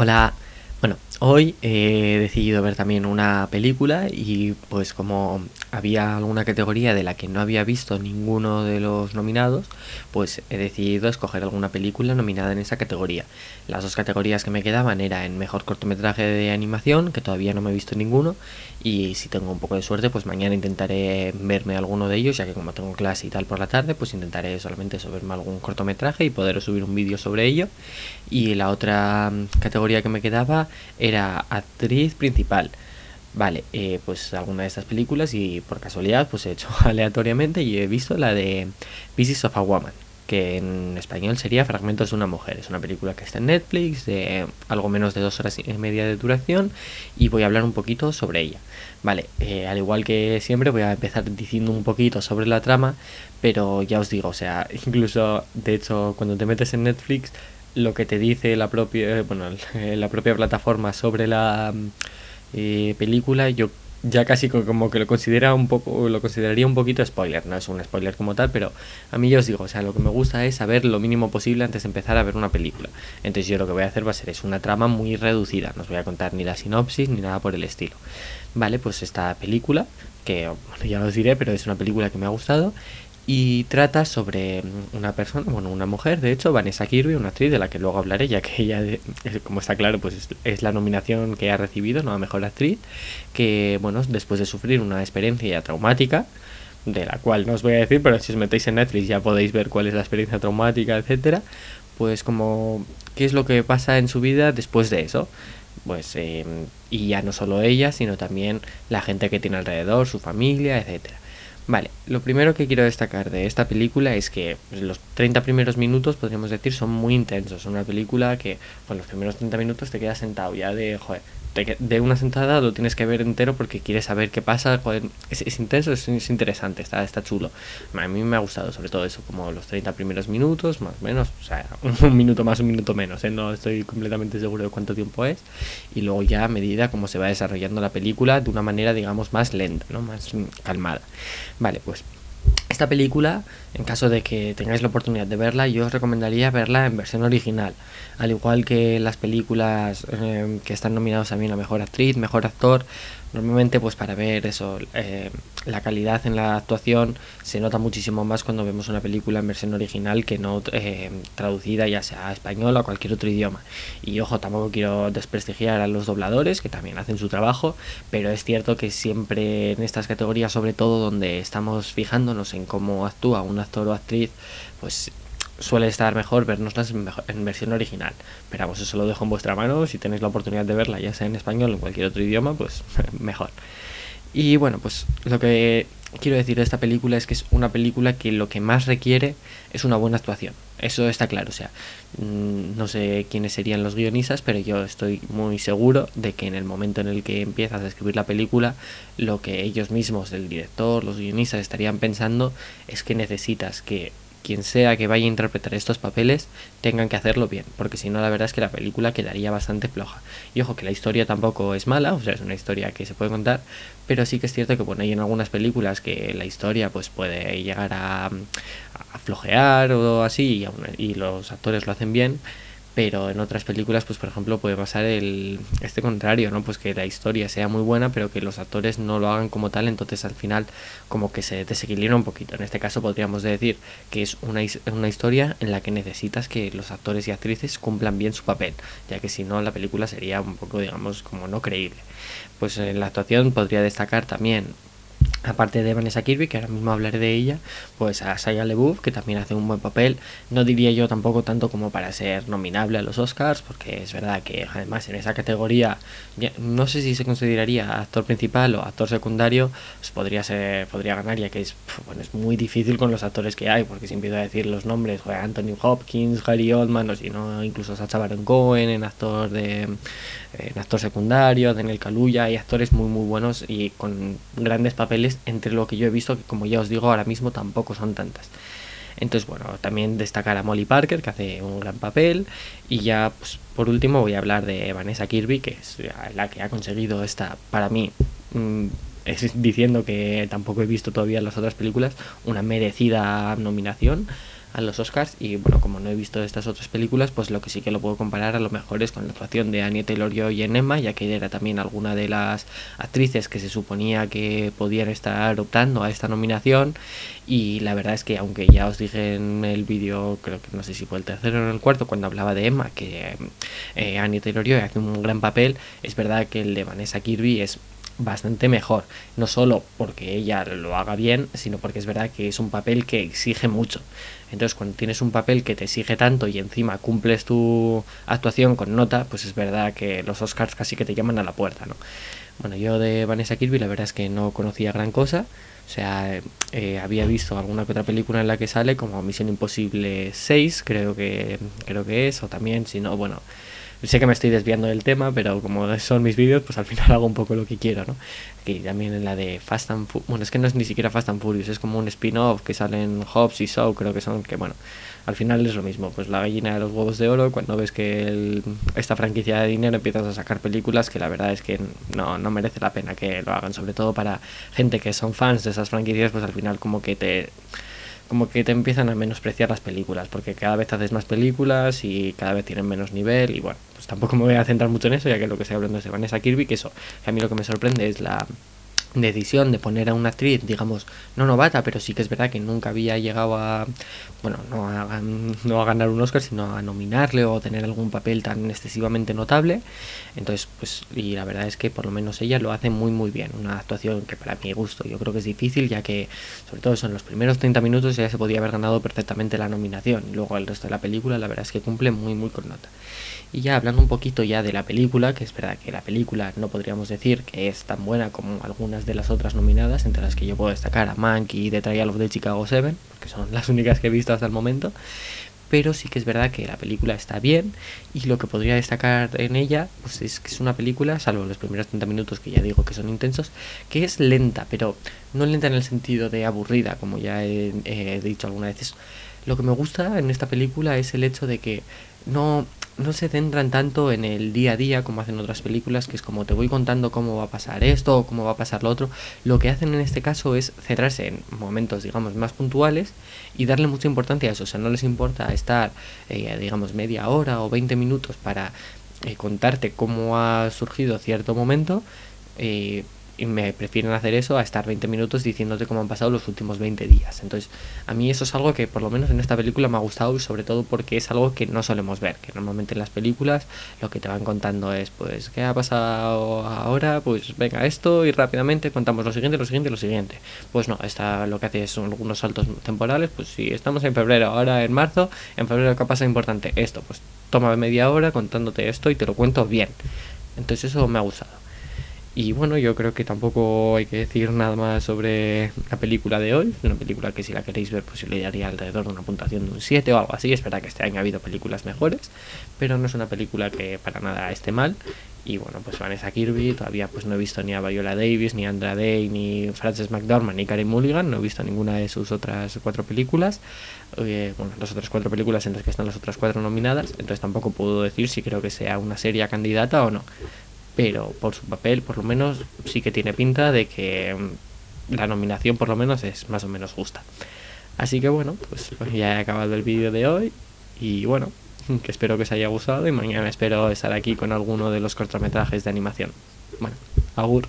Hola, bueno, hoy he decidido ver también una película y pues como había alguna categoría de la que no había visto ninguno de los nominados, pues he decidido escoger alguna película nominada en esa categoría. Las dos categorías que me quedaban era en mejor cortometraje de animación, que todavía no me he visto ninguno, y si tengo un poco de suerte, pues mañana intentaré verme alguno de ellos, ya que como tengo clase y tal por la tarde, pues intentaré solamente verme algún cortometraje y poder subir un vídeo sobre ello. Y la otra mm, categoría que me quedaba era actriz principal. Vale, eh, pues alguna de estas películas y por casualidad pues he hecho aleatoriamente y he visto la de Pieces of a Woman, que en español sería Fragmentos de una mujer. Es una película que está en Netflix, de algo menos de dos horas y media de duración y voy a hablar un poquito sobre ella. Vale, eh, al igual que siempre voy a empezar diciendo un poquito sobre la trama, pero ya os digo, o sea, incluso de hecho cuando te metes en Netflix lo que te dice la propia, bueno, la propia plataforma sobre la eh, película, yo ya casi como que lo considera un poco lo consideraría un poquito spoiler no es un spoiler como tal pero a mí yo os digo o sea lo que me gusta es saber lo mínimo posible antes de empezar a ver una película. Entonces yo lo que voy a hacer va a ser es una trama muy reducida no os voy a contar ni la sinopsis ni nada por el estilo. Vale pues esta película que bueno, ya os diré pero es una película que me ha gustado y trata sobre una persona, bueno, una mujer, de hecho, Vanessa Kirby, una actriz de la que luego hablaré, ya que ella, como está claro, pues es, la nominación que ha recibido, ¿no? A Mejor Actriz, que, bueno, después de sufrir una experiencia traumática, de la cual no os voy a decir, pero si os metéis en Netflix ya podéis ver cuál es la experiencia traumática, etcétera, pues como, ¿qué es lo que pasa en su vida después de eso? Pues, eh, y ya no solo ella, sino también la gente que tiene alrededor, su familia, etcétera. Vale, lo primero que quiero destacar de esta película es que pues, los 30 primeros minutos, podríamos decir, son muy intensos. Una película que, pues los primeros 30 minutos te quedas sentado ya de, joder, de una sentada lo tienes que ver entero porque quieres saber qué pasa. es, intenso, es, interesante, está, está chulo. A mí me ha gustado, sobre todo eso, como los 30 primeros minutos, más o menos, o sea, un minuto más, un minuto menos, ¿eh? no estoy completamente seguro de cuánto tiempo es. Y luego ya a medida como se va desarrollando la película de una manera, digamos, más lenta, ¿no? más calmada. Vale, pues esta película, en caso de que tengáis la oportunidad de verla, yo os recomendaría verla en versión original, al igual que las películas eh, que están nominadas también a Mejor Actriz, Mejor Actor, Normalmente, pues para ver eso, eh, la calidad en la actuación se nota muchísimo más cuando vemos una película en versión original que no eh, traducida ya sea a español o a cualquier otro idioma. Y ojo, tampoco quiero desprestigiar a los dobladores, que también hacen su trabajo, pero es cierto que siempre en estas categorías, sobre todo donde estamos fijándonos en cómo actúa un actor o actriz, pues suele estar mejor vernoslas en, versión original. Pero vamos, eso lo dejo en vuestra mano. Si tenéis la oportunidad de verla, ya sea en español o en cualquier otro idioma, pues mejor. Y bueno, pues lo que quiero decir de esta película es que es una película que lo que más requiere es una buena actuación. Eso está claro. O sea, mm, no sé quiénes serían los guionistas, pero yo estoy muy seguro de que en el momento en el que empiezas a escribir la película, lo que ellos mismos, el director, los guionistas, estarían pensando es que necesitas que quien sea que vaya a interpretar estos papeles tengan que hacerlo bien, porque si no la verdad es que la película quedaría bastante floja. Y ojo que la historia tampoco es mala, o sea, es una historia que se puede contar, pero sí que es cierto que bueno, hay en algunas películas que la historia pues puede llegar a, a flojear o así y los actores lo hacen bien pero en otras películas pues por ejemplo puede pasar el este contrario no pues que la historia sea muy buena pero que los actores no lo hagan como tal entonces al final como que se desequilibra un poquito. En este caso podríamos decir que es una, una historia en la que necesitas que los actores y actrices cumplan bien su papel ya que si no la película sería un poco digamos como no creíble. Pues en la actuación podría destacar también aparte de Vanessa Kirby, que ahora mismo hablaré de ella, pues a Shia LeBouf, que también hace un buen papel. No diría yo tampoco tanto como para ser nominable a los Oscars, porque es verdad que además en esa categoría, no sé si se consideraría actor principal o actor secundario, pues podría ser, podría ganar, ya que es, bueno, es muy difícil con los actores que hay, porque si empiezo a decir los nombres, Anthony Hopkins, Gary Oldman, o si no, incluso Sacha Baron Cohen en actor de en actor secundario, Daniel Kaluuya, hay actores muy muy buenos y con grandes papeles entre lo que yo he visto, que como ya os digo ahora mismo tampoco son tantas. Entonces, bueno, también destacar a Molly Parker, que hace un gran papel. Y ya, pues, por último, voy a hablar de Vanessa Kirby, que es la que ha conseguido esta, para mí, mm, diciendo que tampoco he visto todavía las otras películas, una merecida nominación a los Oscars y bueno, como no he visto estas otras películas, pues lo que sí que lo puedo comparar a lo mejor es con la actuación de Anya Taylor-Joy en Emma, ya que era también alguna de las actrices que se suponía que podían estar optando a esta nominación. Y la verdad es que aunque ya os dije en el vídeo, creo que no sé si fue el tercero o el cuarto, cuando hablaba de Emma, que eh, Anya Taylor-Joy hace un gran papel, es verdad que el de Vanessa Kirby es bastante mejor. No solo porque ella lo haga bien, sino porque es verdad que es un papel que exige mucho. Entonces, cuando tienes un papel que te exige tanto y encima cumples tu actuación con nota, pues es verdad que los Oscars casi que te llaman a la puerta, ¿no? Bueno, yo de Vanessa Kirby la verdad es que no conocía gran cosa. O sea, eh, había visto alguna que otra película en la que sale, como Misión Imposible 6, creo que, creo que es, o también, si no, bueno, Sé que me estoy desviando del tema, pero como son mis vídeos, pues al final hago un poco lo que quiero, ¿no? Aquí también en la de Fast and Furious, bueno, es que no es ni siquiera Fast and Furious, es como un spin-off que salen Hobbs y Shaw, creo que son, que bueno, al final es lo mismo, pues la gallina de los huevos de oro, cuando ves que esta franquicia de dinero empiezas a sacar películas que la verdad es que no, no merece la pena que lo hagan, sobre todo para gente que son fans de esas franquicias, pues al final como que te como que te empiezan a menospreciar las películas, porque cada vez haces más películas y cada vez tienen menos nivel y bueno, pues tampoco me voy a centrar mucho en eso, ya que lo que estoy hablando es de Vanessa Kirby, que eso, que a mí lo que me sorprende es la decisión de poner a una actriz, digamos, no novata, pero sí que es verdad que nunca había llegado a, bueno, no a, no a ganar un Oscar, sino a nominarle o tener algún papel tan excesivamente notable. Entonces, pues, y la verdad es que por lo menos ella lo hace muy, muy bien. Una actuación que para mi gusto yo creo que es difícil, ya que, sobre todo en los primeros 30 minutos, ya se podía haber ganado perfectamente la nominación. Y luego el resto de la película, la verdad es que cumple muy, muy con nota. Y ya hablando un poquito ya de la película, que es verdad que la película no podríamos decir que es tan buena como algunas de las otras nominadas, entre las que yo puedo destacar a Monkey y The Trial of the Chicago 7, porque son las únicas que he visto hasta el momento. Pero sí que es verdad que la película está bien y lo que podría destacar en ella pues es que es una película, salvo los primeros 30 minutos que ya digo que son intensos, que es lenta, pero no lenta en el sentido de aburrida, como ya he, dicho algunas veces. Lo que me gusta en esta película es el hecho de que no no se centran tanto en el día a día como hacen otras películas, que es como te voy contando cómo va a pasar esto o cómo va a pasar lo otro. Lo que hacen en este caso es centrarse en momentos, digamos, más puntuales y darle mucha importancia a eso. O sea, no les importa estar, eh, digamos, media hora o 20 minutos para eh, contarte cómo ha surgido cierto momento. Eh, y me prefieren hacer eso a estar 20 minutos diciéndote cómo han pasado los últimos 20 días. Entonces, a mí eso es algo que por lo menos en esta película me ha gustado y sobre todo porque es algo que no solemos ver, que normalmente en las películas lo que te van contando es, pues, ¿qué ha pasado ahora? Pues venga, esto y rápidamente contamos lo siguiente, lo siguiente, lo siguiente. Pues no, está lo que hace son algunos saltos temporales, pues si estamos en febrero, ahora en marzo, en febrero ¿qué pasa importante? Esto, pues toma media hora contándote esto y te lo cuento bien. Entonces eso me ha gustado. Y bueno, yo creo que tampoco hay que decir nada más sobre la película de hoy. Una película que si la queréis ver, pues le daría alrededor de una puntuación de un 7 o algo así. Es verdad que este año ha habido películas mejores, pero no es una película que para nada esté mal. Y bueno, pues Vanessa Kirby, todavía pues no he visto ni a Viola Davis, ni a Andra Day, ni Frances McDormand, ni Karen Mulligan, no he visto ninguna de sus otras cuatro películas, eh, bueno, las otras cuatro películas en las que están las otras cuatro nominadas, entonces tampoco puedo decir si creo que sea una seria candidata o no pero por su papel por lo menos sí que tiene pinta de que mm, la nominación por lo menos es más o menos justa. Así que bueno, pues, pues ya he acabado el vídeo de hoy y bueno, que espero que os haya gustado y mañana espero estar aquí con alguno de los cortometrajes de animación. Bueno, agur.